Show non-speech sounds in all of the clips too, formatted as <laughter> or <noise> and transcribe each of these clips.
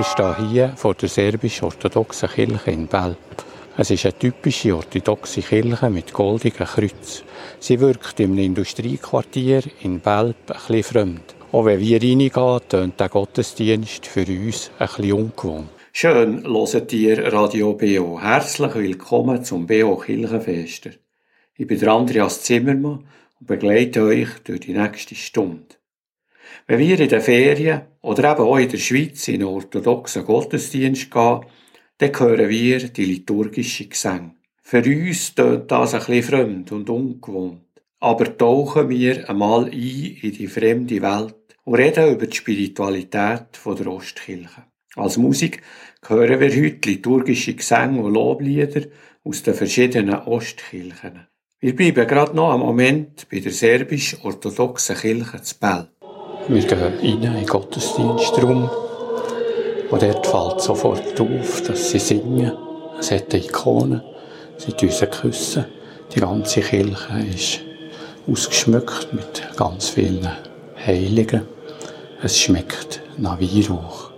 Wir stehen hier vor der serbisch-orthodoxen Kirche in Belp. Es ist eine typische orthodoxe Kirche mit goldigen Kreuz. Sie wirkt im Industriequartier in Belp ein bisschen fremd. Auch wenn wir reingehen, tönt der Gottesdienst für uns ein bisschen ungewohnt. Schön hört ihr Radio BO. Herzlich willkommen zum BO Kirchenfester. Ich bin Andreas Zimmermann und begleite euch durch die nächste Stunde. Wenn wir in den Ferien oder eben auch in der Schweiz in einen orthodoxen Gottesdienst gehen, dann hören wir die liturgische Gesänge. Für uns tönt das ein bisschen fremd und ungewohnt. Aber tauchen wir einmal ein in die fremde Welt und reden über die Spiritualität der Ostkirche. Als Musik hören wir heute liturgische Gesänge und Loblieder aus den verschiedenen Ostkirchen. Wir bleiben gerade noch einen Moment bei der serbisch-orthodoxen Kirche zu Bell. Wir gehen rein in den Gottesdienstraum und dort fällt sofort auf, dass sie singen. Es hat Ikonen, sie uns küssen. Die ganze Kirche ist ausgeschmückt mit ganz vielen Heiligen. Es schmeckt nach Weihrauch.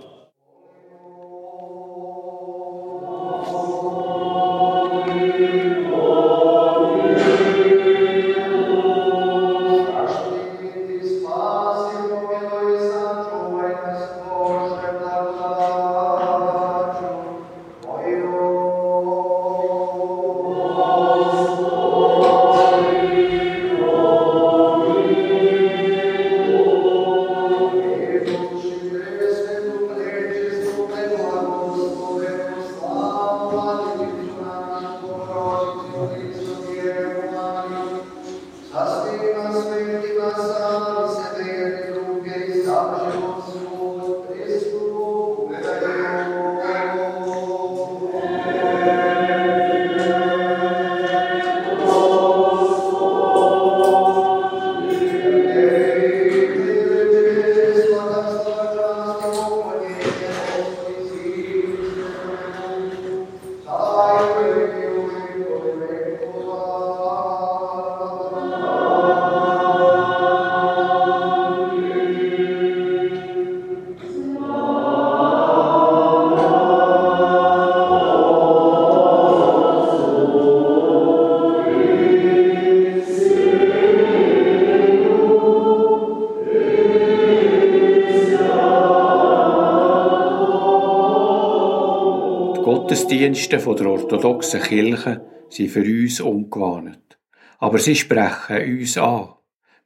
Gottesdienste der orthodoxen Kirche sind für uns ungewohnt. Aber sie sprechen uns an.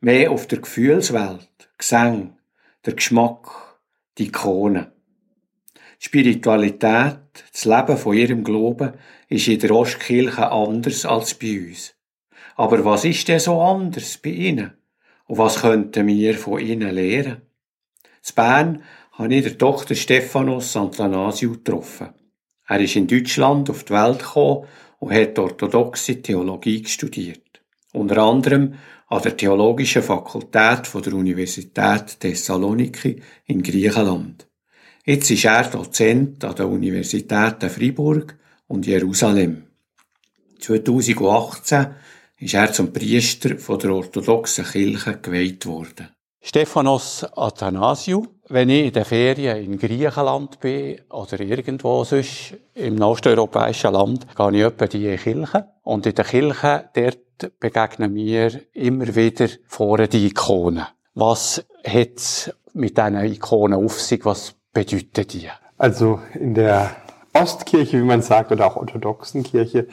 Mehr auf der Gefühlswelt, Gesang, der Geschmack, die Ikonen. Die Spiritualität, das Leben von ihrem Glauben ist in der Ostkirche anders als bei uns. Aber was ist denn so anders bei ihnen? Und was könnten wir von ihnen lernen? In Bern habe ich der Tochter Stephanos Athanasiou getroffen. Er ist in Deutschland auf die Welt gekommen und hat orthodoxe Theologie studiert. Unter anderem an der Theologischen Fakultät der Universität Thessaloniki in Griechenland. Jetzt ist er Dozent an der Universitäten Freiburg und Jerusalem. 2018 ist er zum Priester der orthodoxen Kirche geweiht worden. Stephanos Athanasiou. Wenn ich in den Ferien in Griechenland bin oder irgendwo sonst im osteuropäischen Land, gehe ich etwa die Kirche. Und in der Kirche, dort begegnen mir immer wieder vorne die Ikonen. Was hat mit diesen Ikonen auf sich? Was bedeuten die? Also in der Ostkirche, wie man sagt, oder auch orthodoxen Kirche,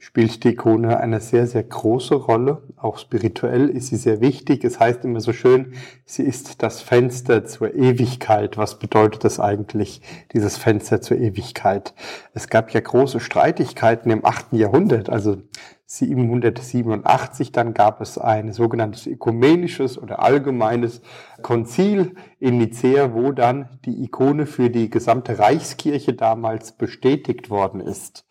spielt die Ikone eine sehr, sehr große Rolle. Auch spirituell ist sie sehr wichtig. Es heißt immer so schön, sie ist das Fenster zur Ewigkeit. Was bedeutet das eigentlich, dieses Fenster zur Ewigkeit? Es gab ja große Streitigkeiten im achten Jahrhundert, also 787, dann gab es ein sogenanntes ökumenisches oder allgemeines Konzil in Nicea, wo dann die Ikone für die gesamte Reichskirche damals bestätigt worden ist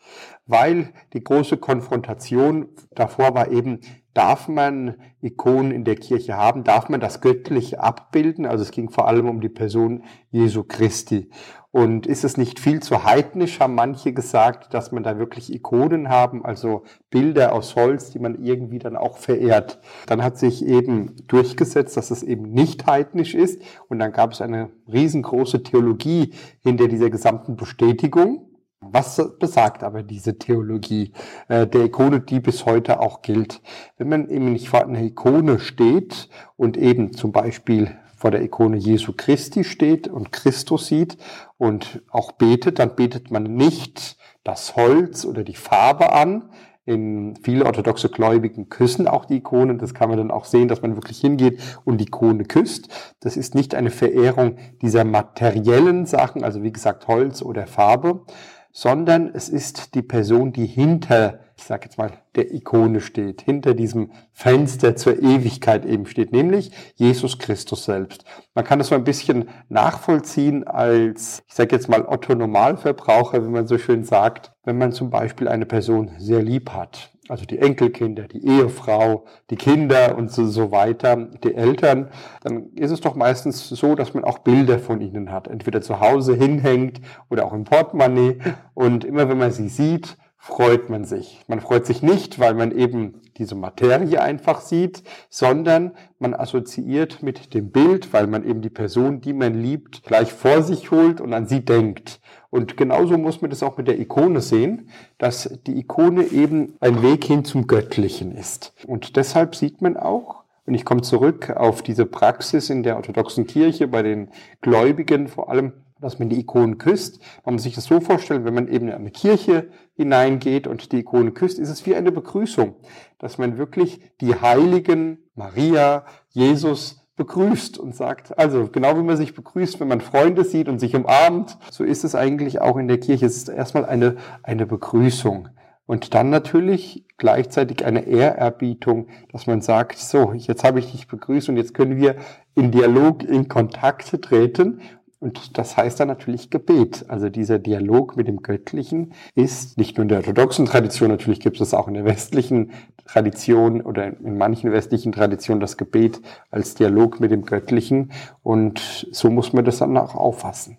weil die große Konfrontation davor war eben, darf man Ikonen in der Kirche haben? Darf man das Göttliche abbilden? Also es ging vor allem um die Person Jesu Christi. Und ist es nicht viel zu heidnisch, haben manche gesagt, dass man da wirklich Ikonen haben, also Bilder aus Holz, die man irgendwie dann auch verehrt. Dann hat sich eben durchgesetzt, dass es eben nicht heidnisch ist. Und dann gab es eine riesengroße Theologie hinter dieser gesamten Bestätigung. Was besagt aber diese Theologie äh, der Ikone, die bis heute auch gilt? Wenn man eben nicht vor einer Ikone steht und eben zum Beispiel vor der Ikone Jesu Christi steht und Christus sieht und auch betet, dann betet man nicht das Holz oder die Farbe an. In viele orthodoxe Gläubigen küssen auch die Ikonen. Das kann man dann auch sehen, dass man wirklich hingeht und die Ikone küsst. Das ist nicht eine Verehrung dieser materiellen Sachen, also wie gesagt Holz oder Farbe, sondern es ist die Person, die hinter, ich sage jetzt mal, der Ikone steht, hinter diesem Fenster zur Ewigkeit eben steht, nämlich Jesus Christus selbst. Man kann das so ein bisschen nachvollziehen als, ich sage jetzt mal, Otto Normalverbraucher, wie man so schön sagt, wenn man zum Beispiel eine Person sehr lieb hat also die Enkelkinder, die Ehefrau, die Kinder und so, so, weiter, die Eltern, dann ist es doch meistens so, dass man auch Bilder von ihnen hat, entweder zu Hause hinhängt oder auch im Portemonnaie. Und immer wenn man sie sieht, freut man sich. Man freut sich nicht, weil man eben diese Materie einfach sieht, sondern man assoziiert mit dem Bild, weil man eben die Person, die man liebt, gleich vor sich holt und an sie denkt. Und genauso muss man das auch mit der Ikone sehen, dass die Ikone eben ein Weg hin zum Göttlichen ist. Und deshalb sieht man auch, und ich komme zurück auf diese Praxis in der orthodoxen Kirche bei den Gläubigen vor allem, dass man die Ikonen küsst. Man muss sich das so vorstellen, wenn man eben in eine Kirche hineingeht und die Ikone küsst, ist es wie eine Begrüßung, dass man wirklich die Heiligen, Maria, Jesus begrüßt und sagt, also genau wie man sich begrüßt, wenn man Freunde sieht und sich umarmt, so ist es eigentlich auch in der Kirche. Es ist erstmal eine, eine Begrüßung. Und dann natürlich gleichzeitig eine Ehrerbietung, dass man sagt, so, jetzt habe ich dich begrüßt und jetzt können wir in Dialog, in Kontakt treten und das heißt dann natürlich Gebet. Also dieser Dialog mit dem Göttlichen ist nicht nur in der orthodoxen Tradition, natürlich gibt es auch in der westlichen Tradition oder in manchen westlichen Traditionen das Gebet als Dialog mit dem Göttlichen. Und so muss man das dann auch auffassen.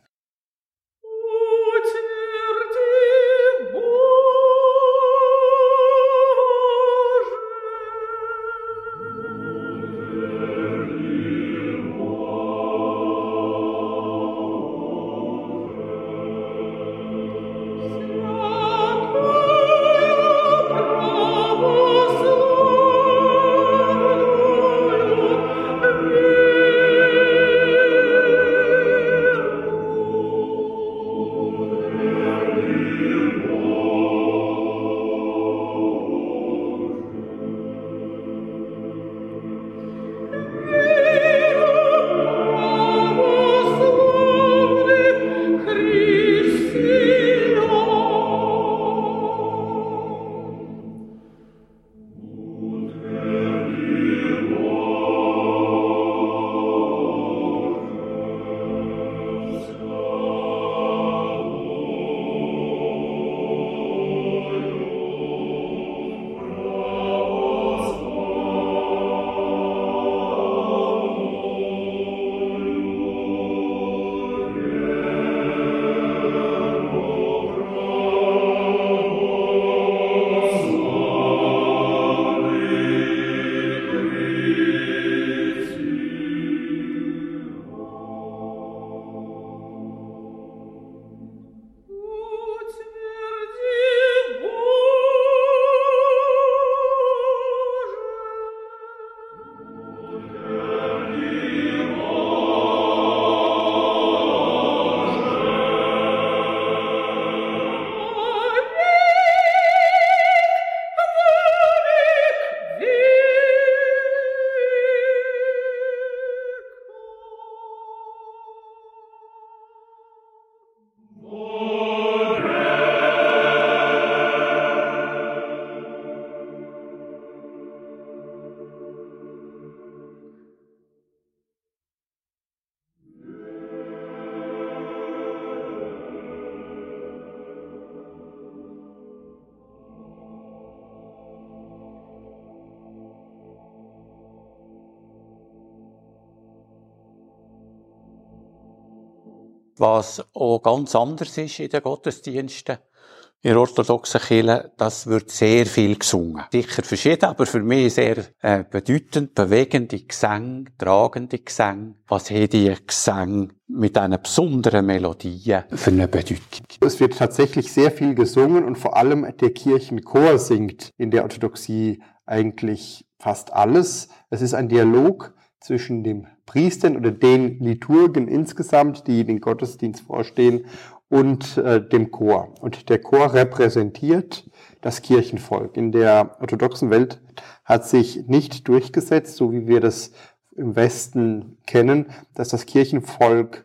Was auch ganz anders ist in den Gottesdiensten, in orthodoxen Kirche, das wird sehr viel gesungen. Sicher verschieden, aber für mich sehr äh, bedeutend, bewegende Gesänge, tragende Gesänge. Was haben die Gesänge mit einer besonderen Melodie für eine Bedeutung? Es wird tatsächlich sehr viel gesungen und vor allem der Kirchenchor singt in der Orthodoxie eigentlich fast alles. Es ist ein Dialog zwischen dem Priestern oder den Liturgen insgesamt, die den Gottesdienst vorstehen, und äh, dem Chor. Und der Chor repräsentiert das Kirchenvolk. In der orthodoxen Welt hat sich nicht durchgesetzt, so wie wir das im Westen kennen, dass das Kirchenvolk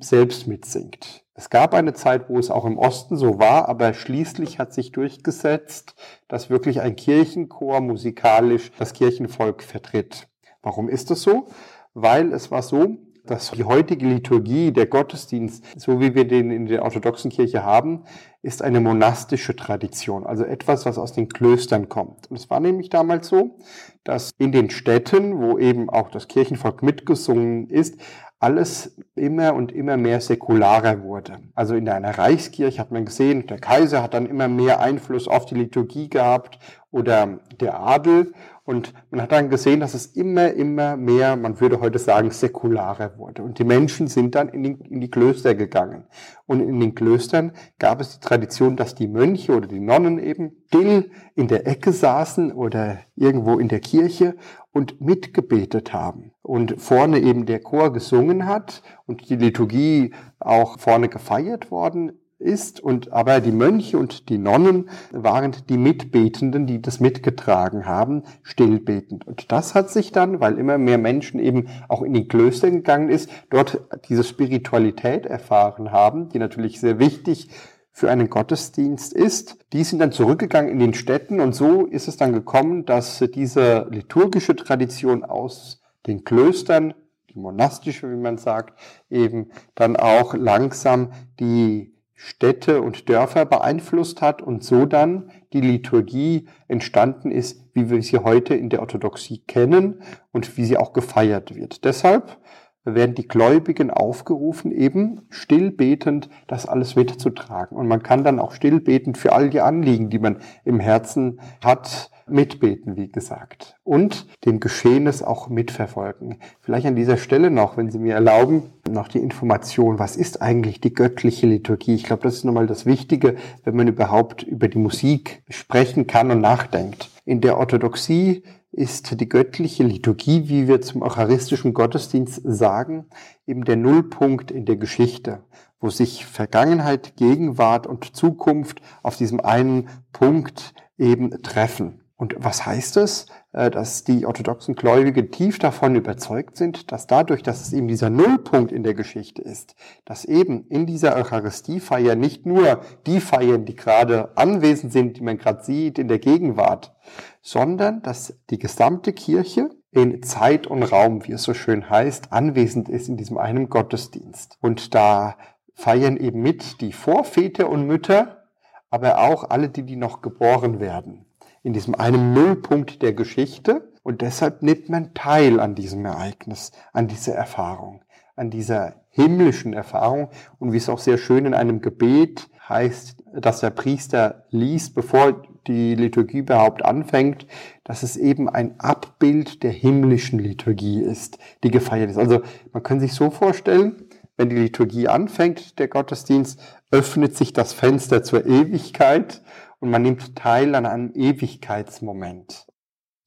selbst mitsingt. Es gab eine Zeit, wo es auch im Osten so war, aber schließlich hat sich durchgesetzt, dass wirklich ein Kirchenchor musikalisch das Kirchenvolk vertritt. Warum ist das so? Weil es war so, dass die heutige Liturgie, der Gottesdienst, so wie wir den in der orthodoxen Kirche haben, ist eine monastische Tradition, also etwas, was aus den Klöstern kommt. Und es war nämlich damals so, dass in den Städten, wo eben auch das Kirchenvolk mitgesungen ist, alles immer und immer mehr säkularer wurde. Also in einer Reichskirche hat man gesehen, der Kaiser hat dann immer mehr Einfluss auf die Liturgie gehabt oder der Adel. Und man hat dann gesehen, dass es immer, immer mehr, man würde heute sagen, säkularer wurde. Und die Menschen sind dann in die, in die Klöster gegangen. Und in den Klöstern gab es die Tradition, dass die Mönche oder die Nonnen eben still in der Ecke saßen oder irgendwo in der Kirche und mitgebetet haben. Und vorne eben der Chor gesungen hat und die Liturgie auch vorne gefeiert worden ist und aber die Mönche und die Nonnen waren die Mitbetenden, die das mitgetragen haben, stillbetend. Und das hat sich dann, weil immer mehr Menschen eben auch in die Klöster gegangen ist, dort diese Spiritualität erfahren haben, die natürlich sehr wichtig für einen Gottesdienst ist. Die sind dann zurückgegangen in den Städten und so ist es dann gekommen, dass diese liturgische Tradition aus den Klöstern, die monastische, wie man sagt, eben dann auch langsam die Städte und Dörfer beeinflusst hat und so dann die Liturgie entstanden ist, wie wir sie heute in der Orthodoxie kennen und wie sie auch gefeiert wird. Deshalb werden die Gläubigen aufgerufen, eben stillbetend das alles mitzutragen. Und man kann dann auch stillbetend für all die Anliegen, die man im Herzen hat, mitbeten, wie gesagt. Und dem Geschehnis auch mitverfolgen. Vielleicht an dieser Stelle noch, wenn Sie mir erlauben, noch die Information, was ist eigentlich die göttliche Liturgie? Ich glaube, das ist nochmal das Wichtige, wenn man überhaupt über die Musik sprechen kann und nachdenkt. In der Orthodoxie ist die göttliche Liturgie, wie wir zum eucharistischen Gottesdienst sagen, eben der Nullpunkt in der Geschichte, wo sich Vergangenheit, Gegenwart und Zukunft auf diesem einen Punkt eben treffen. Und was heißt es? Äh, dass die orthodoxen Gläubige tief davon überzeugt sind, dass dadurch, dass es eben dieser Nullpunkt in der Geschichte ist, dass eben in dieser Eucharistiefeier nicht nur die feiern, die gerade anwesend sind, die man gerade sieht in der Gegenwart, sondern dass die gesamte Kirche in Zeit und Raum, wie es so schön heißt, anwesend ist in diesem einen Gottesdienst. Und da feiern eben mit die Vorväter und Mütter, aber auch alle, die, die noch geboren werden in diesem einen Nullpunkt der Geschichte und deshalb nimmt man teil an diesem Ereignis, an dieser Erfahrung, an dieser himmlischen Erfahrung und wie es auch sehr schön in einem Gebet heißt, dass der Priester liest, bevor die Liturgie überhaupt anfängt, dass es eben ein Abbild der himmlischen Liturgie ist, die gefeiert ist. Also man kann sich so vorstellen, wenn die Liturgie anfängt, der Gottesdienst, öffnet sich das Fenster zur Ewigkeit und man nimmt teil an einem Ewigkeitsmoment.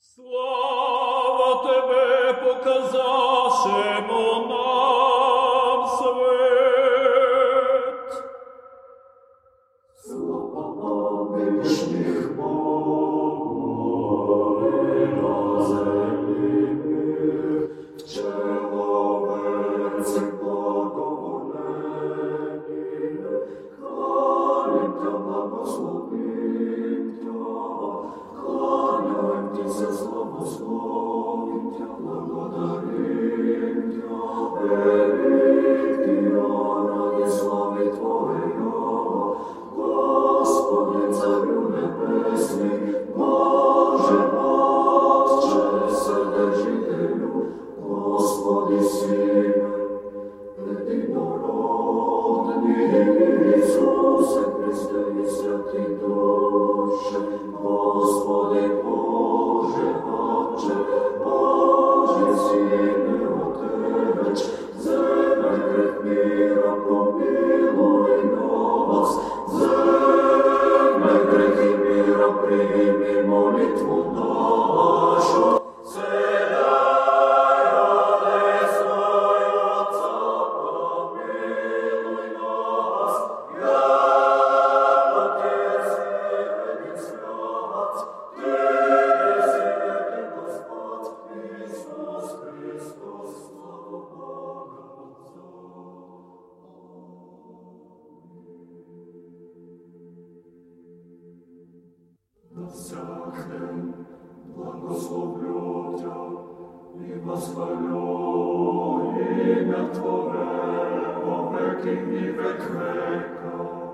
Слава тебе показашемо in the crackle.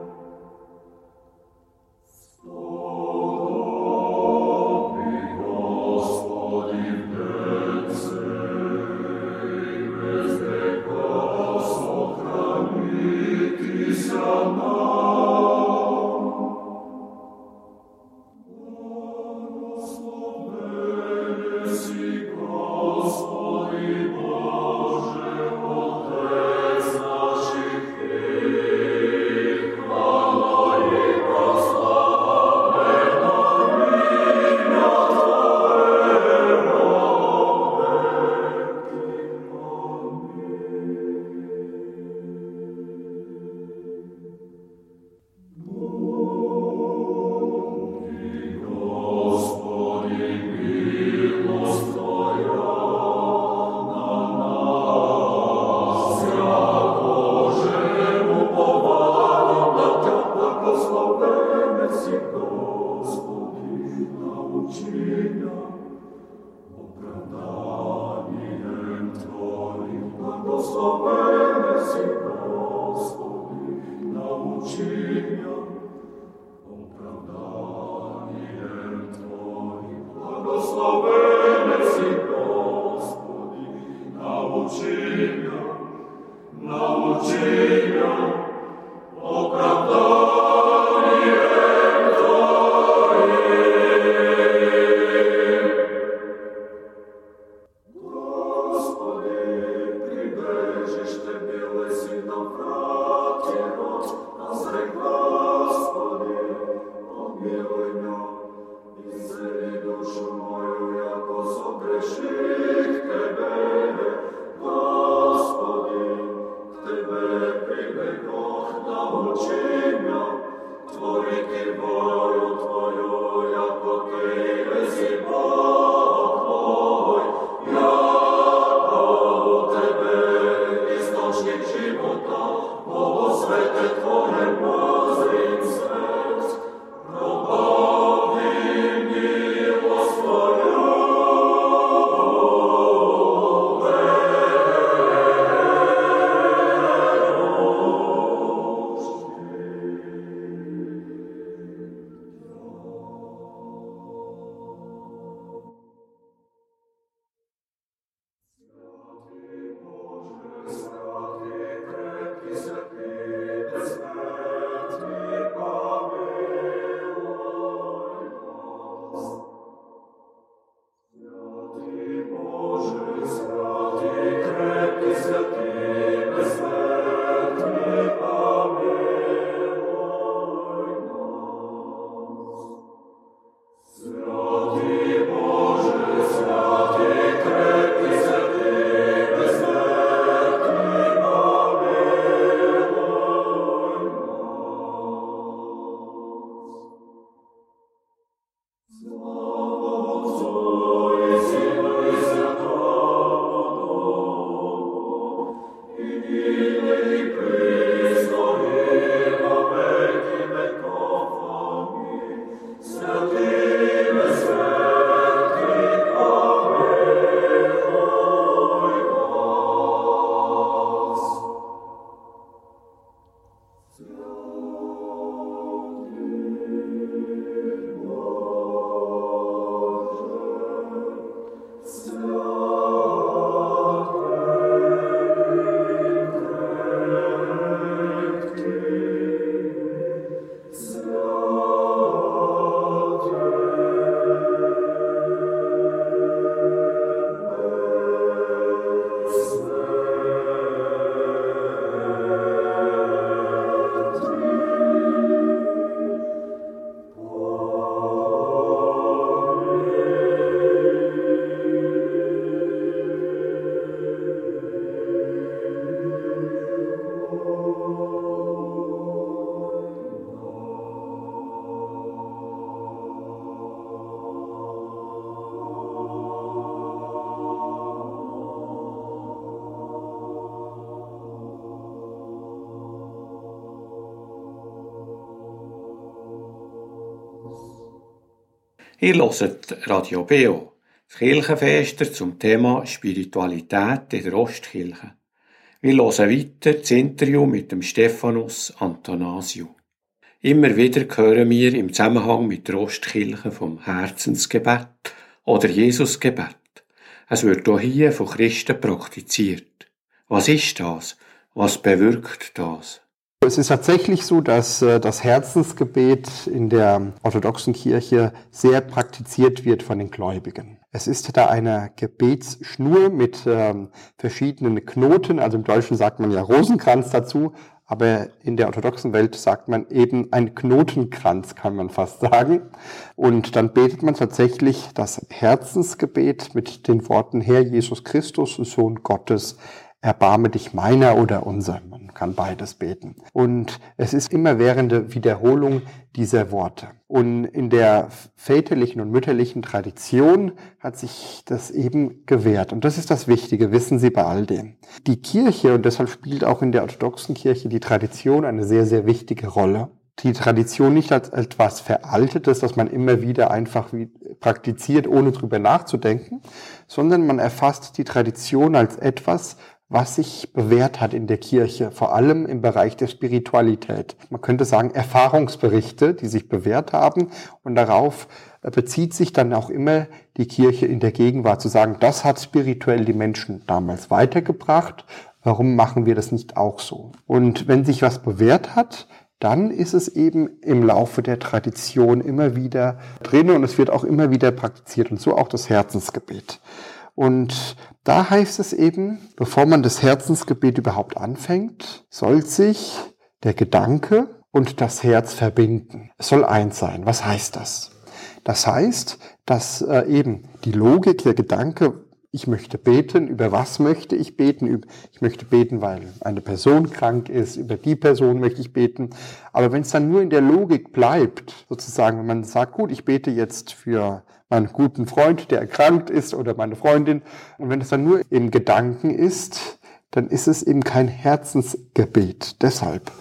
Ihr hört Radio Beo, das Kirchenfester zum Thema Spiritualität in der Ostkirche. Wir hören weiter das Interview mit dem Stephanus Athanasiu. Immer wieder hören wir im Zusammenhang mit der Ostkirche vom Herzensgebet oder Jesusgebet. Es wird auch hier von Christen praktiziert. Was ist das? Was bewirkt das? Es ist tatsächlich so, dass äh, das Herzensgebet in der orthodoxen Kirche sehr praktiziert wird von den Gläubigen. Es ist da eine Gebetsschnur mit ähm, verschiedenen Knoten, also im Deutschen sagt man ja Rosenkranz dazu, aber in der orthodoxen Welt sagt man eben ein Knotenkranz, kann man fast sagen. Und dann betet man tatsächlich das Herzensgebet mit den Worten Herr Jesus Christus, Sohn Gottes, erbarme dich meiner oder unser. Man kann beides beten. Und es ist immerwährende Wiederholung dieser Worte. Und in der väterlichen und mütterlichen Tradition hat sich das eben gewährt. Und das ist das Wichtige, wissen Sie bei all dem. Die Kirche, und deshalb spielt auch in der orthodoxen Kirche die Tradition eine sehr, sehr wichtige Rolle die Tradition nicht als etwas Veraltetes, das man immer wieder einfach praktiziert, ohne drüber nachzudenken, sondern man erfasst die Tradition als etwas, was sich bewährt hat in der Kirche, vor allem im Bereich der Spiritualität. Man könnte sagen Erfahrungsberichte, die sich bewährt haben und darauf bezieht sich dann auch immer die Kirche in der Gegenwart zu sagen, das hat spirituell die Menschen damals weitergebracht, warum machen wir das nicht auch so? Und wenn sich was bewährt hat, dann ist es eben im Laufe der Tradition immer wieder drin und es wird auch immer wieder praktiziert und so auch das Herzensgebet. Und da heißt es eben, bevor man das Herzensgebet überhaupt anfängt, soll sich der Gedanke und das Herz verbinden. Es soll eins sein. Was heißt das? Das heißt, dass äh, eben die Logik, der Gedanke, ich möchte beten, über was möchte ich beten? Ich möchte beten, weil eine Person krank ist, über die Person möchte ich beten. Aber wenn es dann nur in der Logik bleibt, sozusagen, wenn man sagt, gut, ich bete jetzt für meinen guten Freund, der erkrankt ist oder meine Freundin. Und wenn es dann nur im Gedanken ist, dann ist es eben kein Herzensgebet. Deshalb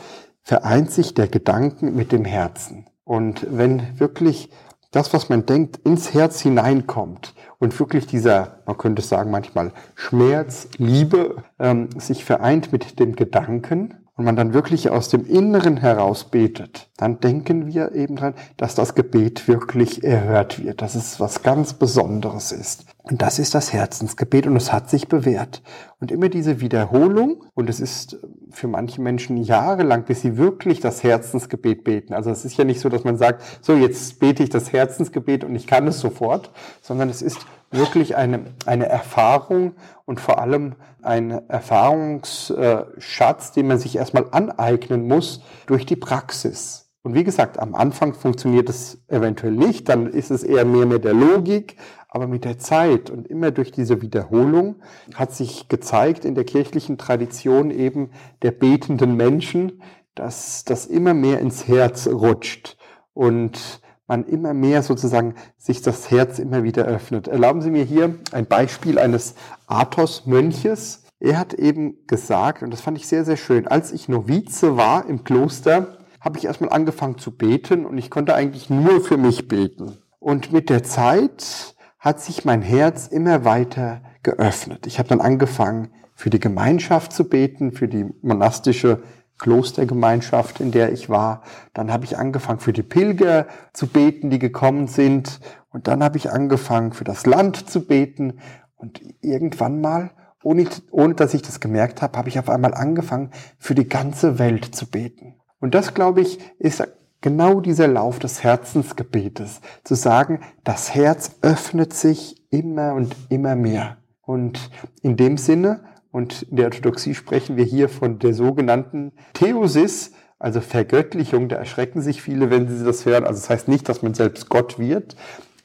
vereint sich der Gedanken mit dem Herzen. Und wenn wirklich das, was man denkt, ins Herz hineinkommt und wirklich dieser, man könnte sagen manchmal Schmerz, Liebe, ähm, sich vereint mit dem Gedanken, und man dann wirklich aus dem Inneren heraus betet, dann denken wir eben dran, dass das Gebet wirklich erhört wird, dass es was ganz Besonderes ist. Und das ist das Herzensgebet und es hat sich bewährt. Und immer diese Wiederholung, und es ist für manche Menschen jahrelang, bis sie wirklich das Herzensgebet beten. Also es ist ja nicht so, dass man sagt, so jetzt bete ich das Herzensgebet und ich kann es sofort, sondern es ist wirklich eine, eine Erfahrung und vor allem ein Erfahrungsschatz, den man sich erstmal aneignen muss durch die Praxis. Und wie gesagt, am Anfang funktioniert es eventuell nicht, dann ist es eher mehr mit der Logik, aber mit der Zeit und immer durch diese Wiederholung hat sich gezeigt in der kirchlichen Tradition eben der betenden Menschen, dass das immer mehr ins Herz rutscht. Und man immer mehr sozusagen sich das Herz immer wieder öffnet. Erlauben Sie mir hier ein Beispiel eines Athos-Mönches. Er hat eben gesagt, und das fand ich sehr, sehr schön, als ich Novize war im Kloster, habe ich erstmal angefangen zu beten und ich konnte eigentlich nur für mich beten. Und mit der Zeit hat sich mein Herz immer weiter geöffnet. Ich habe dann angefangen, für die Gemeinschaft zu beten, für die monastische Klostergemeinschaft, in der ich war. Dann habe ich angefangen für die Pilger zu beten, die gekommen sind. Und dann habe ich angefangen für das Land zu beten. Und irgendwann mal, ohne, ohne dass ich das gemerkt habe, habe ich auf einmal angefangen für die ganze Welt zu beten. Und das, glaube ich, ist genau dieser Lauf des Herzensgebetes. Zu sagen, das Herz öffnet sich immer und immer mehr. Und in dem Sinne und in der Orthodoxie sprechen wir hier von der sogenannten Theosis, also Vergöttlichung. Da erschrecken sich viele, wenn sie das hören. Also das heißt nicht, dass man selbst Gott wird,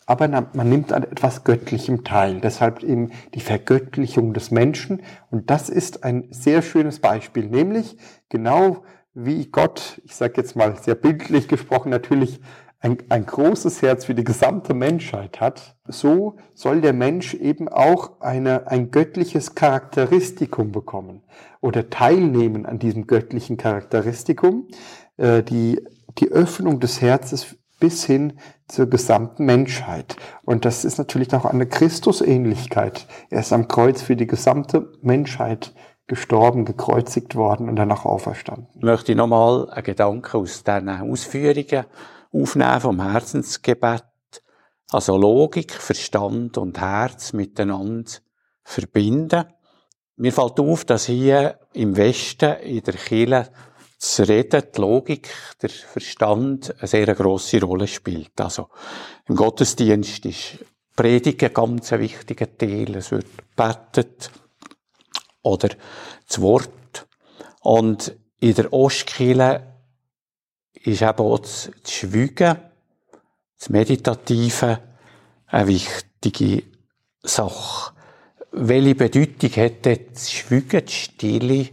aber man nimmt an etwas Göttlichem teil. Deshalb eben die Vergöttlichung des Menschen. Und das ist ein sehr schönes Beispiel, nämlich genau wie Gott, ich sage jetzt mal sehr bildlich gesprochen, natürlich ein, ein großes Herz für die gesamte Menschheit hat, so soll der Mensch eben auch eine, ein göttliches Charakteristikum bekommen oder teilnehmen an diesem göttlichen Charakteristikum. Äh, die, die Öffnung des Herzens bis hin zur gesamten Menschheit. Und das ist natürlich auch eine Christusähnlichkeit. Er ist am Kreuz für die gesamte Menschheit gestorben, gekreuzigt worden und danach auferstanden. Ich möchte nochmal einen Gedanken aus diesen Ausführungen aufnehmen vom Herzensgebet. Also Logik, Verstand und Herz miteinander verbinden. Mir fällt auf, dass hier im Westen in der Kirche das Reden, die Logik, der Verstand eine sehr grosse Rolle spielt. Also im Gottesdienst ist Predigen ganz wichtiger Teil. Es wird betet oder das Wort. Und in der Ostkirche ist eben auch das Schweigen, das Meditative eine wichtige Sache. Welche Bedeutung hat das Schweigen, die Stille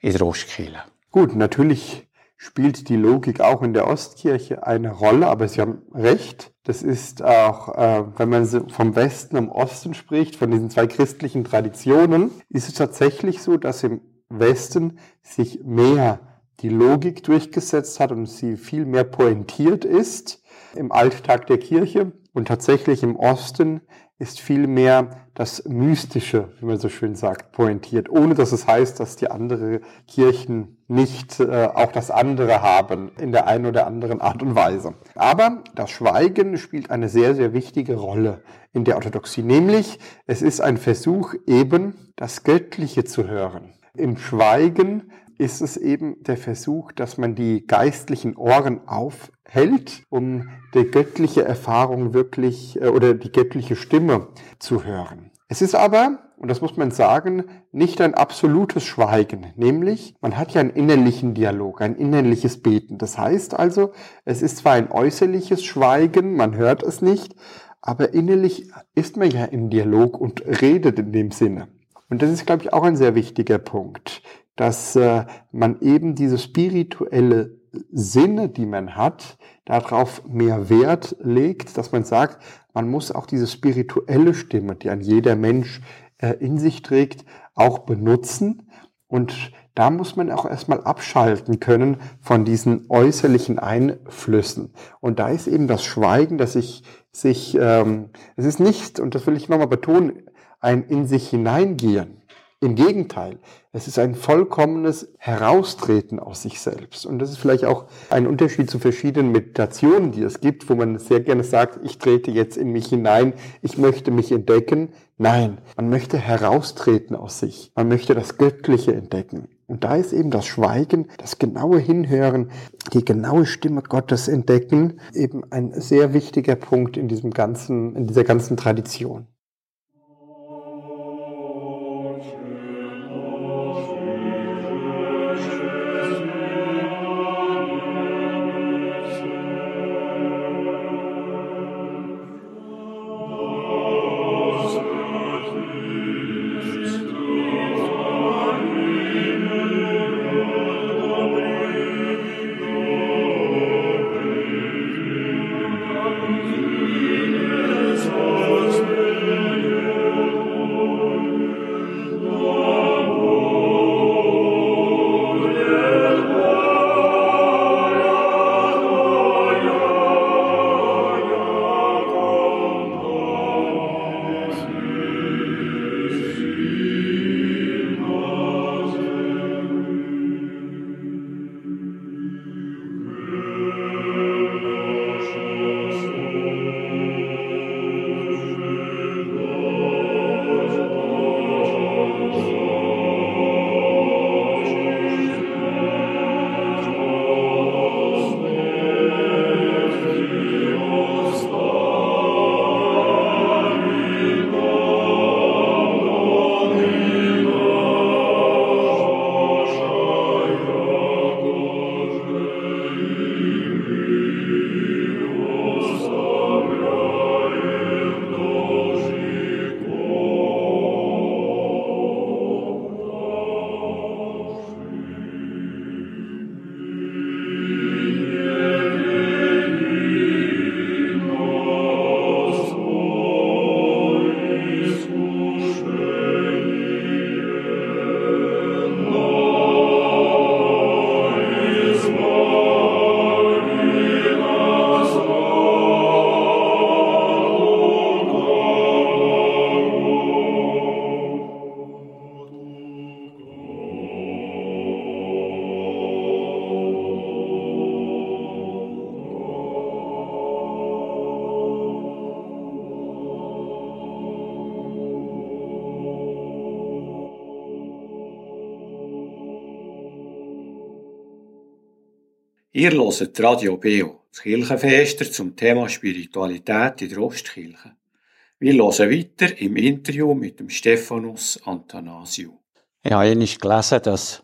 in der Ostkirche? Gut, natürlich spielt die Logik auch in der Ostkirche eine Rolle, aber Sie haben recht. Das ist auch, äh, wenn man vom Westen im Osten spricht, von diesen zwei christlichen Traditionen, ist es tatsächlich so, dass im Westen sich mehr die Logik durchgesetzt hat und sie viel mehr pointiert ist im Alltag der Kirche. Und tatsächlich im Osten ist vielmehr das Mystische, wie man so schön sagt, pointiert, ohne dass es heißt, dass die anderen Kirchen nicht äh, auch das andere haben in der einen oder anderen Art und Weise. Aber das Schweigen spielt eine sehr, sehr wichtige Rolle in der Orthodoxie, nämlich es ist ein Versuch eben das Göttliche zu hören. Im Schweigen ist es eben der Versuch, dass man die geistlichen Ohren aufhält, um die göttliche Erfahrung wirklich äh, oder die göttliche Stimme zu hören. Es ist aber, und das muss man sagen, nicht ein absolutes Schweigen, nämlich man hat ja einen innerlichen Dialog, ein innerliches Beten. Das heißt also, es ist zwar ein äußerliches Schweigen, man hört es nicht, aber innerlich ist man ja im Dialog und redet in dem Sinne. Und das ist, glaube ich, auch ein sehr wichtiger Punkt dass äh, man eben diese spirituelle Sinne, die man hat, darauf mehr Wert legt, dass man sagt, man muss auch diese spirituelle Stimme, die ein jeder Mensch äh, in sich trägt, auch benutzen. Und da muss man auch erstmal abschalten können von diesen äußerlichen Einflüssen. Und da ist eben das Schweigen, dass ich sich, ähm, es ist nicht, und das will ich nochmal betonen, ein in sich hineingehen. Im Gegenteil, es ist ein vollkommenes Heraustreten aus sich selbst. Und das ist vielleicht auch ein Unterschied zu verschiedenen Meditationen, die es gibt, wo man sehr gerne sagt, ich trete jetzt in mich hinein, ich möchte mich entdecken. Nein, man möchte heraustreten aus sich. Man möchte das Göttliche entdecken. Und da ist eben das Schweigen, das genaue Hinhören, die genaue Stimme Gottes entdecken, eben ein sehr wichtiger Punkt in diesem ganzen, in dieser ganzen Tradition. Ihr hört Radio Beo, das Kirchenfester zum Thema Spiritualität in der Ostkirche. Wir hören weiter im Interview mit dem Stephanus Athanasiu. Ich habe gelesen, dass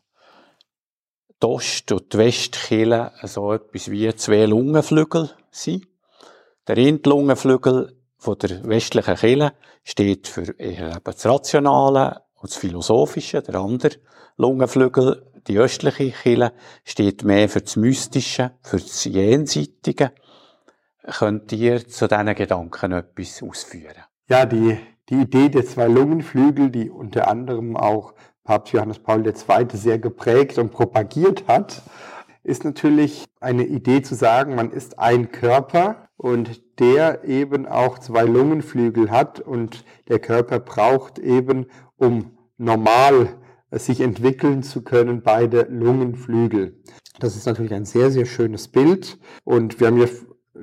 die Ost- und die Westkirche so etwas wie zwei Lungenflügel sind. Der eine Lungenflügel von der westlichen Kirche steht für das Rationale und das Philosophische. Der andere Lungenflügel die östliche Kirche steht mehr für das Mystische, für das Jenseitige. Könnt ihr zu diesen Gedanken etwas ausführen? Ja, die, die Idee der zwei Lungenflügel, die unter anderem auch Papst Johannes Paul II. sehr geprägt und propagiert hat, ist natürlich eine Idee zu sagen, man ist ein Körper und der eben auch zwei Lungenflügel hat und der Körper braucht eben, um normal sich entwickeln zu können, beide Lungenflügel. Das ist natürlich ein sehr, sehr schönes Bild. Und wir haben ja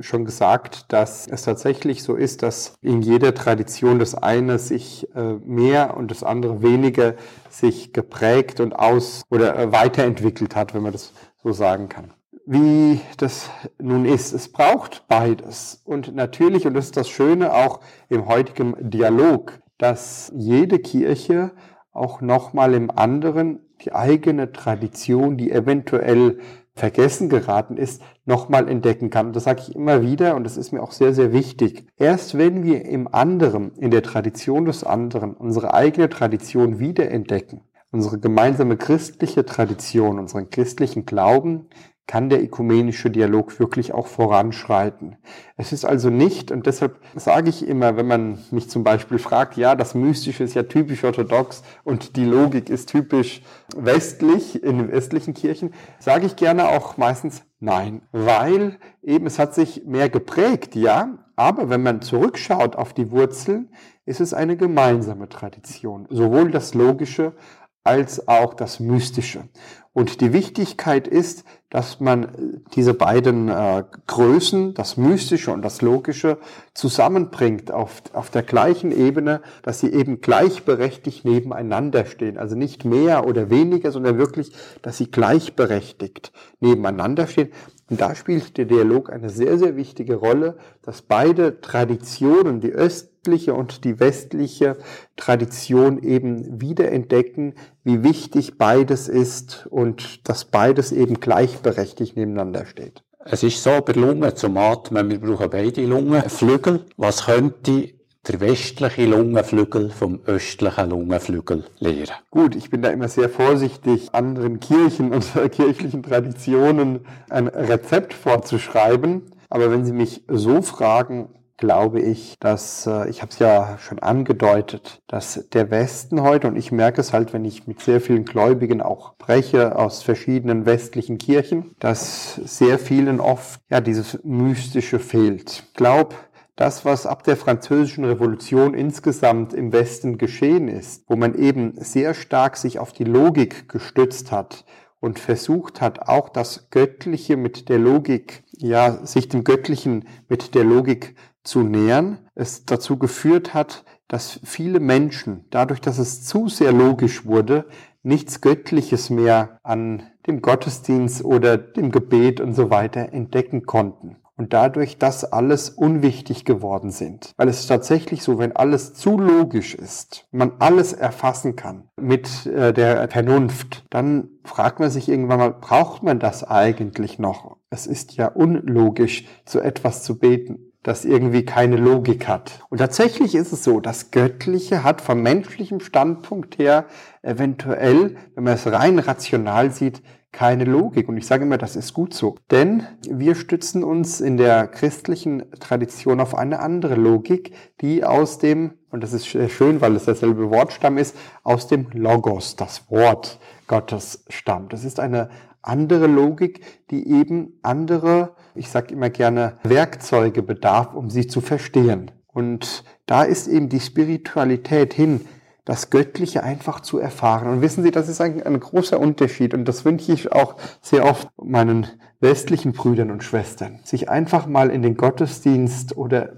schon gesagt, dass es tatsächlich so ist, dass in jeder Tradition das eine sich äh, mehr und das andere weniger sich geprägt und aus oder äh, weiterentwickelt hat, wenn man das so sagen kann. Wie das nun ist, es braucht beides. Und natürlich, und das ist das Schöne auch im heutigen Dialog, dass jede Kirche auch nochmal im anderen die eigene Tradition, die eventuell vergessen geraten ist, nochmal entdecken kann. Und das sage ich immer wieder und das ist mir auch sehr, sehr wichtig. Erst wenn wir im anderen, in der Tradition des anderen, unsere eigene Tradition wiederentdecken, unsere gemeinsame christliche Tradition, unseren christlichen Glauben, kann der ökumenische Dialog wirklich auch voranschreiten. Es ist also nicht, und deshalb sage ich immer, wenn man mich zum Beispiel fragt, ja, das Mystische ist ja typisch orthodox und die Logik ist typisch westlich in den westlichen Kirchen, sage ich gerne auch meistens nein, weil eben es hat sich mehr geprägt, ja, aber wenn man zurückschaut auf die Wurzeln, ist es eine gemeinsame Tradition, sowohl das Logische als auch das Mystische. Und die Wichtigkeit ist, dass man diese beiden äh, Größen, das Mystische und das Logische, zusammenbringt auf, auf der gleichen Ebene, dass sie eben gleichberechtigt nebeneinander stehen. Also nicht mehr oder weniger, sondern wirklich, dass sie gleichberechtigt nebeneinander stehen. Und da spielt der Dialog eine sehr, sehr wichtige Rolle, dass beide Traditionen, die östliche und die westliche Tradition eben wiederentdecken, wie wichtig beides ist und dass beides eben gleichberechtigt nebeneinander steht. Es ist so, bei Lungen zum Atmen, wir brauchen beide Lungenflügel. Was könnte der westliche Lungenflügel vom östlichen Lungenflügel lehren? Gut, ich bin da immer sehr vorsichtig, anderen Kirchen und <laughs> kirchlichen Traditionen ein Rezept vorzuschreiben. Aber wenn Sie mich so fragen, glaube ich, dass, äh, ich habe es ja schon angedeutet, dass der Westen heute, und ich merke es halt, wenn ich mit sehr vielen Gläubigen auch spreche aus verschiedenen westlichen Kirchen, dass sehr vielen oft ja dieses Mystische fehlt. Ich glaube, das, was ab der französischen Revolution insgesamt im Westen geschehen ist, wo man eben sehr stark sich auf die Logik gestützt hat und versucht hat, auch das Göttliche mit der Logik, ja, sich dem Göttlichen mit der Logik zu nähern, es dazu geführt hat, dass viele Menschen, dadurch, dass es zu sehr logisch wurde, nichts Göttliches mehr an dem Gottesdienst oder dem Gebet und so weiter entdecken konnten und dadurch das alles unwichtig geworden sind. Weil es ist tatsächlich so, wenn alles zu logisch ist, man alles erfassen kann mit äh, der Vernunft, dann fragt man sich irgendwann mal, braucht man das eigentlich noch? Es ist ja unlogisch, zu etwas zu beten das irgendwie keine Logik hat. Und tatsächlich ist es so, das Göttliche hat vom menschlichen Standpunkt her eventuell, wenn man es rein rational sieht, keine Logik. Und ich sage immer, das ist gut so. Denn wir stützen uns in der christlichen Tradition auf eine andere Logik, die aus dem, und das ist schön, weil es derselbe Wortstamm ist, aus dem Logos, das Wort Gottes stammt. Das ist eine andere Logik, die eben andere, ich sage immer gerne, Werkzeuge bedarf, um sie zu verstehen. Und da ist eben die Spiritualität hin, das Göttliche einfach zu erfahren. Und wissen Sie, das ist ein, ein großer Unterschied und das wünsche ich auch sehr oft meinen westlichen Brüdern und Schwestern, sich einfach mal in den Gottesdienst oder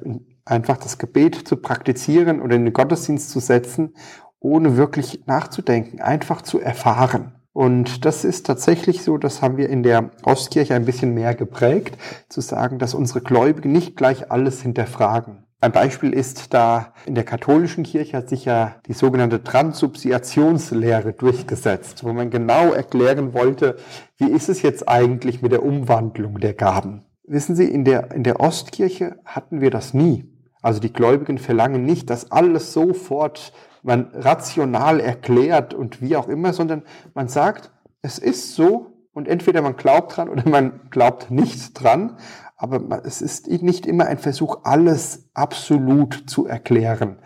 einfach das Gebet zu praktizieren oder in den Gottesdienst zu setzen, ohne wirklich nachzudenken, einfach zu erfahren. Und das ist tatsächlich so, das haben wir in der Ostkirche ein bisschen mehr geprägt, zu sagen, dass unsere Gläubigen nicht gleich alles hinterfragen. Ein Beispiel ist da in der katholischen Kirche hat sich ja die sogenannte Transubstantiationslehre durchgesetzt, wo man genau erklären wollte, wie ist es jetzt eigentlich mit der Umwandlung der Gaben. Wissen Sie, in der, in der Ostkirche hatten wir das nie. Also die Gläubigen verlangen nicht, dass alles sofort man rational erklärt und wie auch immer, sondern man sagt, es ist so und entweder man glaubt dran oder man glaubt nicht dran, aber es ist nicht immer ein Versuch, alles absolut zu erklären.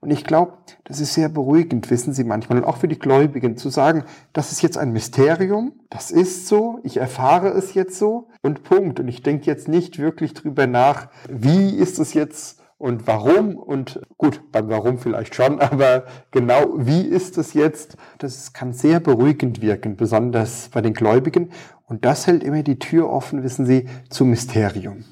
Und ich glaube, das ist sehr beruhigend, wissen Sie manchmal, und auch für die Gläubigen, zu sagen, das ist jetzt ein Mysterium, das ist so, ich erfahre es jetzt so und Punkt. Und ich denke jetzt nicht wirklich drüber nach, wie ist es jetzt und warum und gut, beim Warum vielleicht schon, <laughs> aber genau wie ist es jetzt, das kann sehr beruhigend wirken, besonders bei den Gläubigen und das hält immer die Tür offen, wissen Sie, zum Mysterium.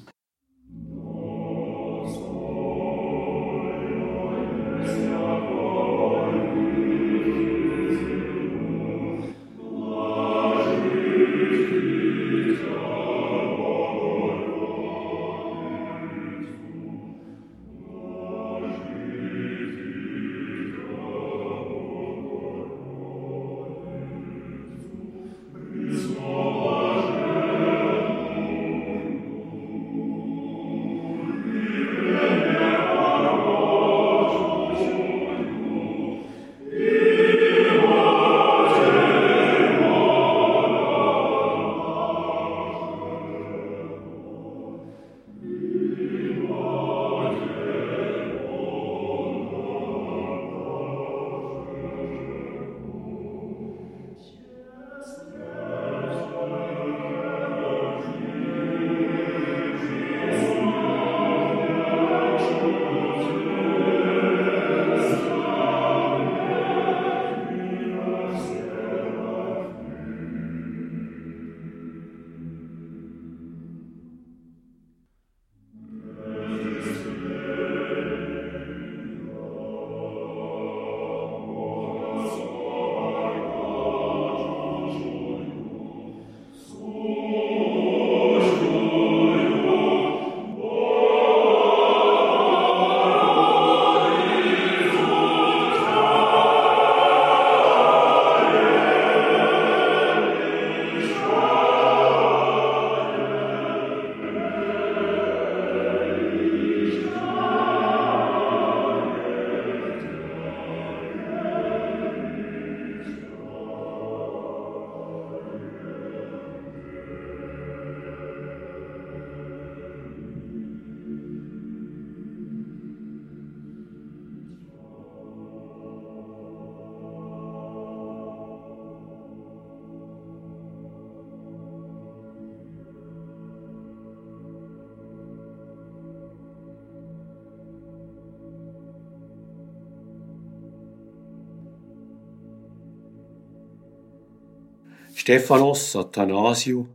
Stephanos, Athanasiu,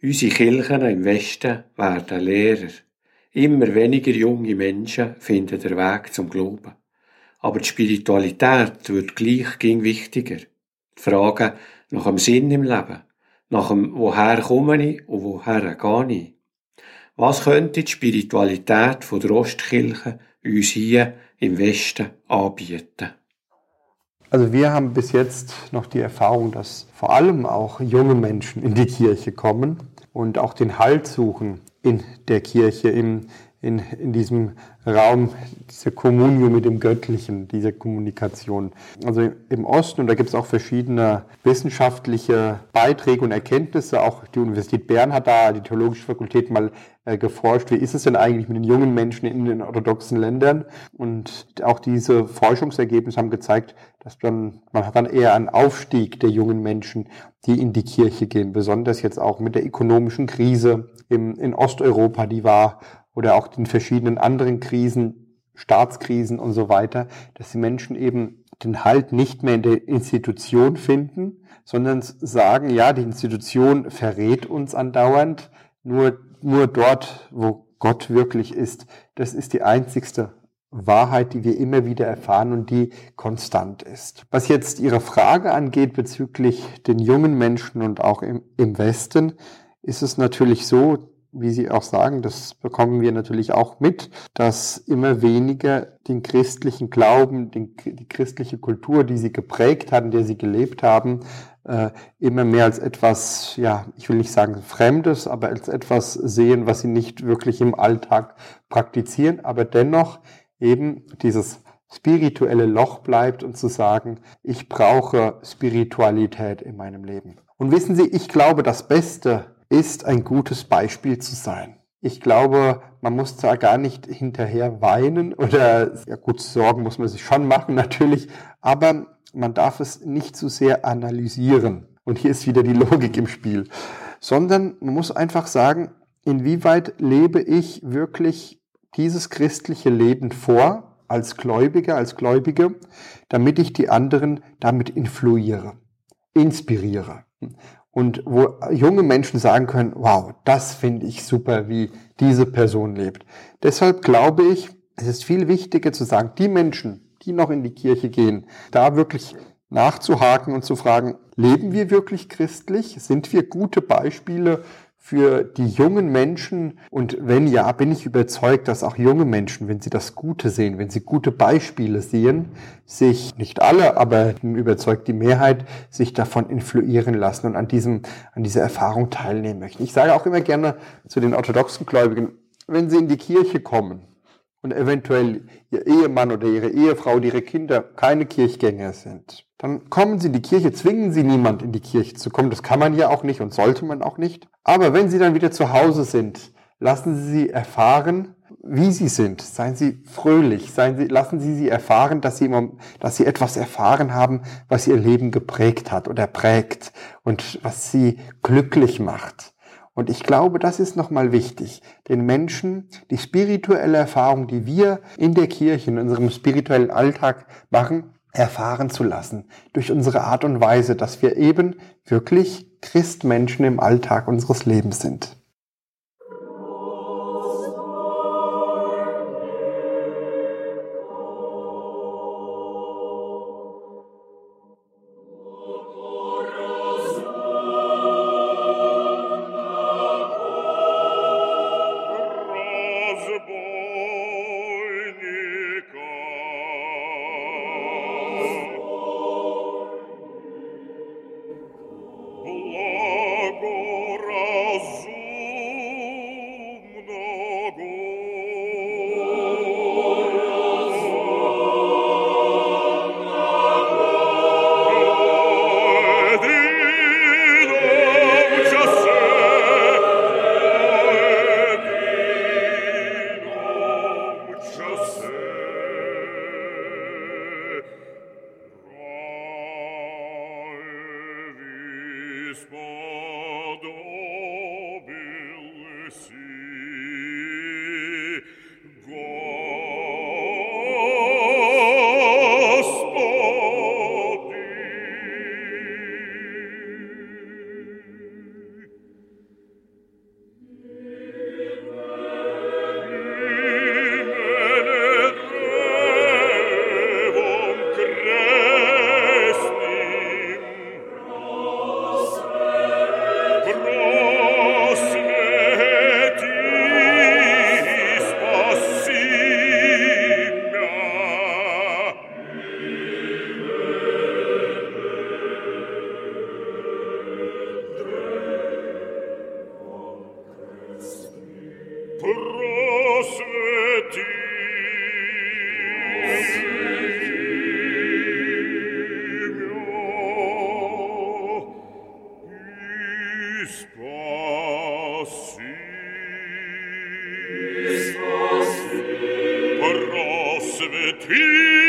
unsere Kirchen im Westen werden Lehrer. Immer weniger junge Menschen finden den Weg zum Glauben. Aber die Spiritualität wird gleich ging wichtiger. Die Frage nach dem Sinn im Leben, nach dem Woher komme ich und woher gehe ich. Was könnte die Spiritualität von der Ostkirche uns hier im Westen anbieten? Also wir haben bis jetzt noch die Erfahrung, dass vor allem auch junge Menschen in die Kirche kommen und auch den Halt suchen in der Kirche, im, in, in diesem Raum, diese Kommunion mit dem Göttlichen, diese Kommunikation. Also im Osten, und da gibt es auch verschiedene wissenschaftliche Beiträge und Erkenntnisse, auch die Universität Bern hat da, die Theologische Fakultät mal äh, geforscht, wie ist es denn eigentlich mit den jungen Menschen in den orthodoxen Ländern? Und auch diese Forschungsergebnisse haben gezeigt, dass dann, man hat dann eher einen Aufstieg der jungen Menschen, die in die Kirche gehen, besonders jetzt auch mit der ökonomischen Krise im, in Osteuropa, die war oder auch den verschiedenen anderen Krisen, Staatskrisen und so weiter, dass die Menschen eben den Halt nicht mehr in der Institution finden, sondern sagen, ja, die Institution verrät uns andauernd, nur, nur dort, wo Gott wirklich ist, das ist die einzigste Wahrheit, die wir immer wieder erfahren und die konstant ist. Was jetzt Ihre Frage angeht bezüglich den jungen Menschen und auch im, im Westen, ist es natürlich so, wie Sie auch sagen, das bekommen wir natürlich auch mit, dass immer weniger den christlichen Glauben, den, die christliche Kultur, die sie geprägt hat, in der sie gelebt haben, äh, immer mehr als etwas, ja, ich will nicht sagen Fremdes, aber als etwas sehen, was sie nicht wirklich im Alltag praktizieren, aber dennoch eben dieses spirituelle Loch bleibt und zu sagen, ich brauche Spiritualität in meinem Leben. Und wissen Sie, ich glaube, das Beste ist ein gutes Beispiel zu sein. Ich glaube, man muss da gar nicht hinterher weinen oder, ja gut, Sorgen muss man sich schon machen <laughs> natürlich, aber man darf es nicht zu sehr analysieren. Und hier ist wieder die Logik im Spiel. Sondern man muss einfach sagen, inwieweit lebe ich wirklich dieses christliche Leben vor als Gläubiger, als Gläubige, damit ich die anderen damit influiere, inspiriere und wo junge Menschen sagen können, wow, das finde ich super, wie diese Person lebt. Deshalb glaube ich, es ist viel wichtiger zu sagen, die Menschen, die noch in die Kirche gehen, da wirklich nachzuhaken und zu fragen, leben wir wirklich christlich? Sind wir gute Beispiele für die jungen Menschen? Und wenn ja, bin ich überzeugt, dass auch junge Menschen, wenn sie das Gute sehen, wenn sie gute Beispiele sehen, sich nicht alle, aber überzeugt die Mehrheit, sich davon influieren lassen und an diesem, an dieser Erfahrung teilnehmen möchten. Ich sage auch immer gerne zu den orthodoxen Gläubigen, wenn sie in die Kirche kommen, und eventuell ihr Ehemann oder ihre Ehefrau oder ihre Kinder keine Kirchgänger sind, dann kommen sie in die Kirche, zwingen sie niemand in die Kirche zu kommen. Das kann man ja auch nicht und sollte man auch nicht. Aber wenn sie dann wieder zu Hause sind, lassen Sie sie erfahren, wie sie sind. Seien Sie fröhlich. Seien sie, lassen Sie sie erfahren, dass sie, dass sie etwas erfahren haben, was ihr Leben geprägt hat oder prägt und was sie glücklich macht. Und ich glaube, das ist nochmal wichtig, den Menschen die spirituelle Erfahrung, die wir in der Kirche, in unserem spirituellen Alltag machen, erfahren zu lassen. Durch unsere Art und Weise, dass wir eben wirklich Christmenschen im Alltag unseres Lebens sind. Ti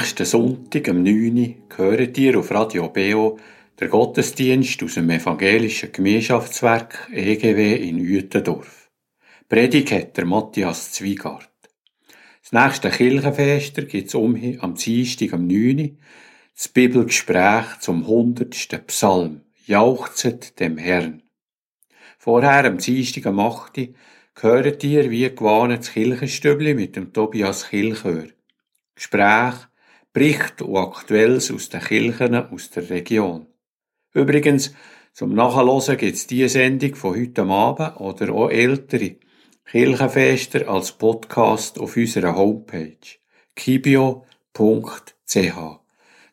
Nächsten Sonntag am 9. Uhr hören ihr auf Radio BO der Gottesdienst aus dem evangelischen Gemeinschaftswerk EGW in Uetendorf. Predigt hat der Matthias Zwiegart. Das nächste Kirchenfester gibt's umhin am Dienstag am 9. Uhr, das Bibelgespräch zum 100. Psalm. Jauchzet dem Herrn. Vorher am Dienstag am 8. Uhr hört ihr wie gewohnt das Kirchenstübli mit dem Tobias Kilchör. Gespräch, Bericht und Aktuelles aus den Kirchen aus der Region. Übrigens, zum Nachhören gibt's diese Sendung von heute Abend oder auch ältere Kirchenfester als Podcast auf unserer Homepage kibio.ch.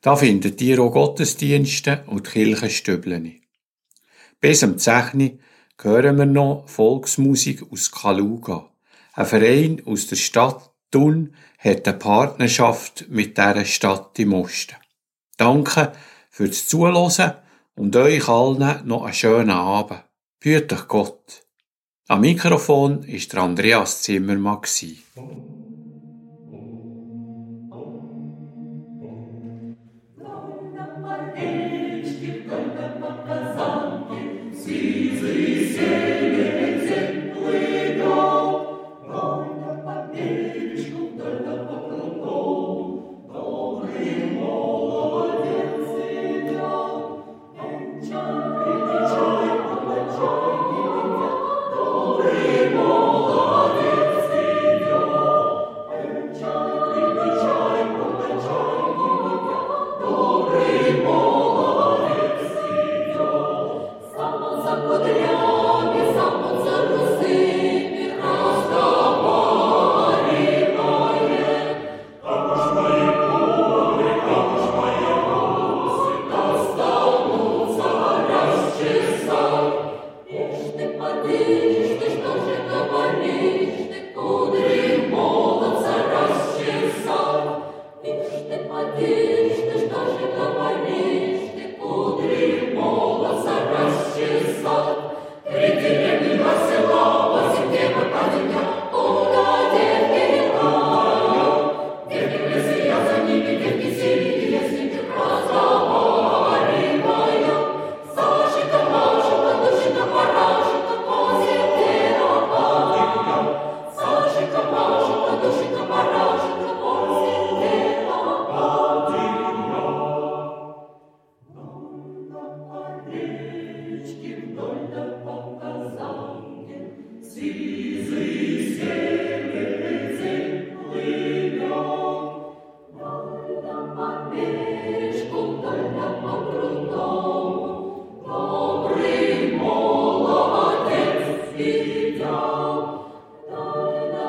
Da findet ihr auch Gottesdienste und Kirchenstüblen. Bis am 10. hören wir noch Volksmusik aus Kaluga. Ein Verein aus der Stadt Thun hat eine Partnerschaft mit dieser Stadt im Osten. Danke fürs Zuhören und euch allen noch einen schönen Abend. Büht euch Gott. Am Mikrofon ist der Andreas Zimmermann. Dann setzt er zum Bauer, ich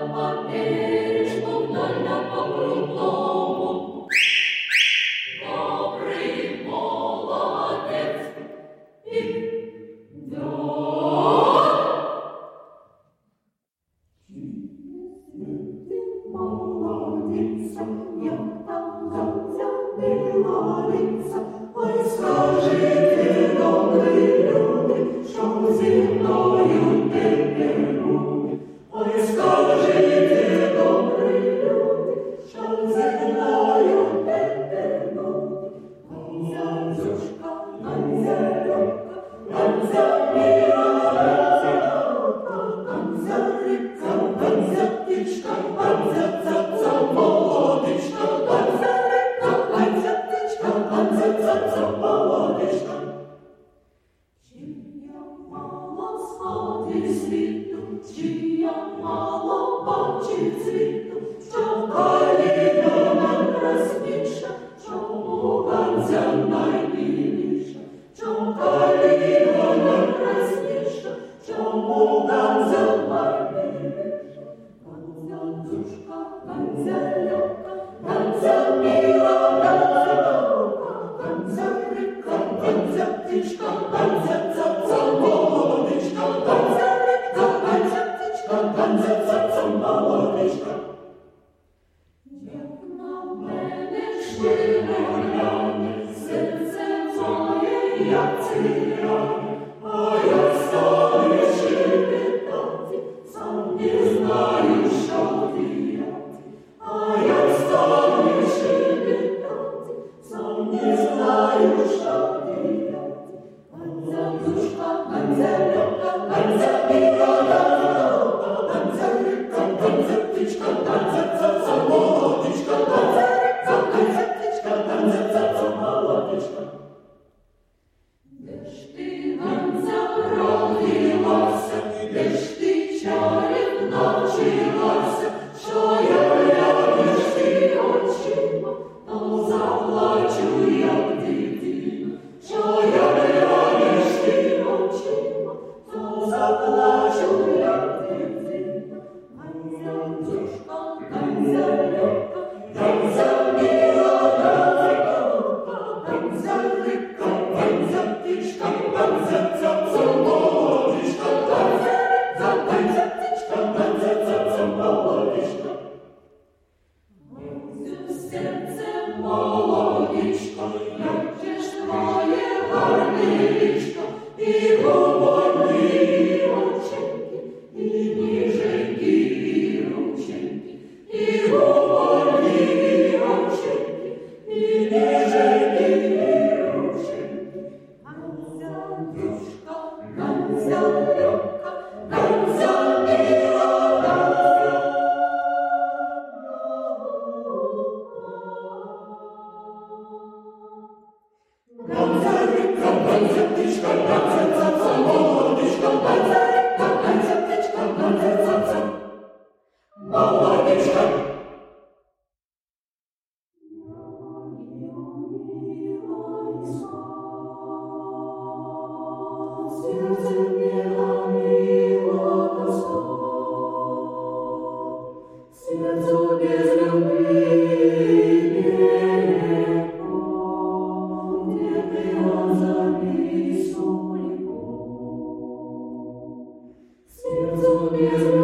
kann to me.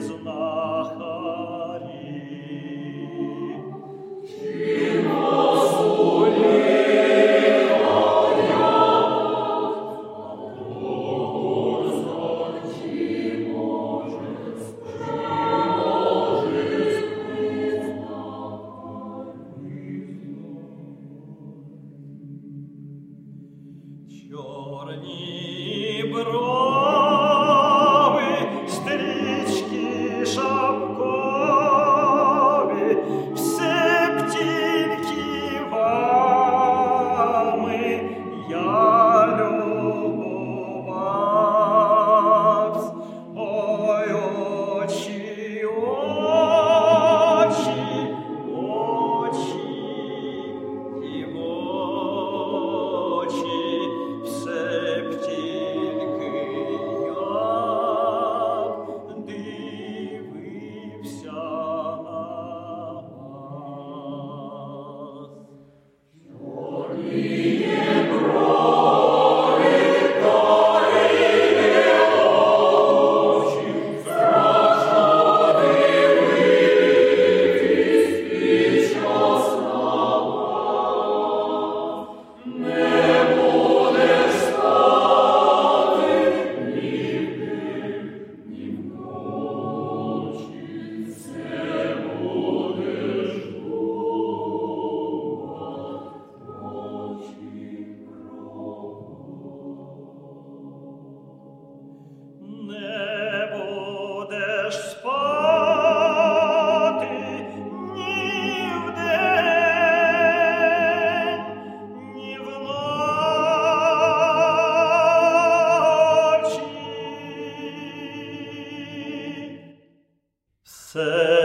is alive. Say